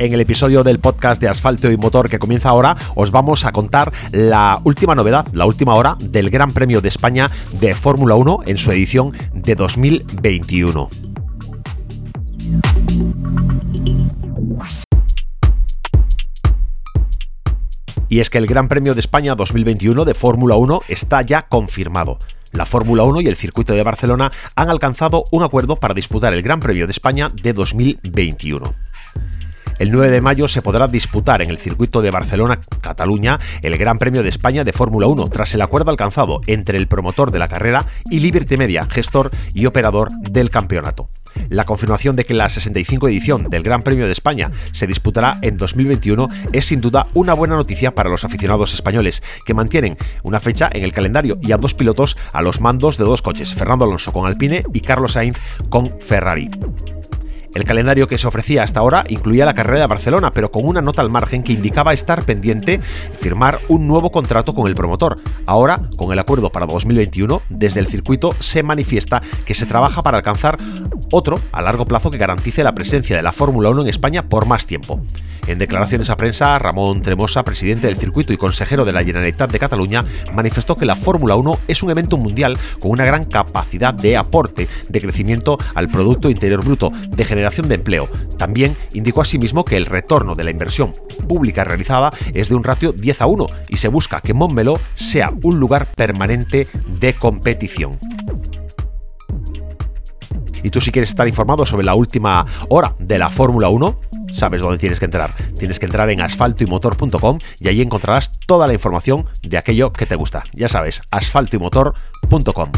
En el episodio del podcast de Asfalto y Motor que comienza ahora, os vamos a contar la última novedad, la última hora del Gran Premio de España de Fórmula 1 en su edición de 2021. Y es que el Gran Premio de España 2021 de Fórmula 1 está ya confirmado. La Fórmula 1 y el circuito de Barcelona han alcanzado un acuerdo para disputar el Gran Premio de España de 2021. El 9 de mayo se podrá disputar en el circuito de Barcelona-Cataluña el Gran Premio de España de Fórmula 1, tras el acuerdo alcanzado entre el promotor de la carrera y Liberty Media, gestor y operador del campeonato. La confirmación de que la 65 edición del Gran Premio de España se disputará en 2021 es sin duda una buena noticia para los aficionados españoles, que mantienen una fecha en el calendario y a dos pilotos a los mandos de dos coches, Fernando Alonso con Alpine y Carlos Sainz con Ferrari. El calendario que se ofrecía hasta ahora incluía la carrera de Barcelona, pero con una nota al margen que indicaba estar pendiente firmar un nuevo contrato con el promotor. Ahora, con el acuerdo para 2021, desde el circuito se manifiesta que se trabaja para alcanzar otro a largo plazo que garantice la presencia de la Fórmula 1 en España por más tiempo. En declaraciones a prensa, Ramón Tremosa, presidente del circuito y consejero de la Generalitat de Cataluña, manifestó que la Fórmula 1 es un evento mundial con una gran capacidad de aporte de crecimiento al Producto Interior Bruto, de generación de empleo. También indicó asimismo que el retorno de la inversión pública realizada es de un ratio 10 a 1 y se busca que Montmeló sea un lugar permanente de competición. Y tú si quieres estar informado sobre la última hora de la Fórmula 1, sabes dónde tienes que entrar. Tienes que entrar en asfaltoymotor.com y ahí encontrarás toda la información de aquello que te gusta. Ya sabes, asfaltoymotor.com.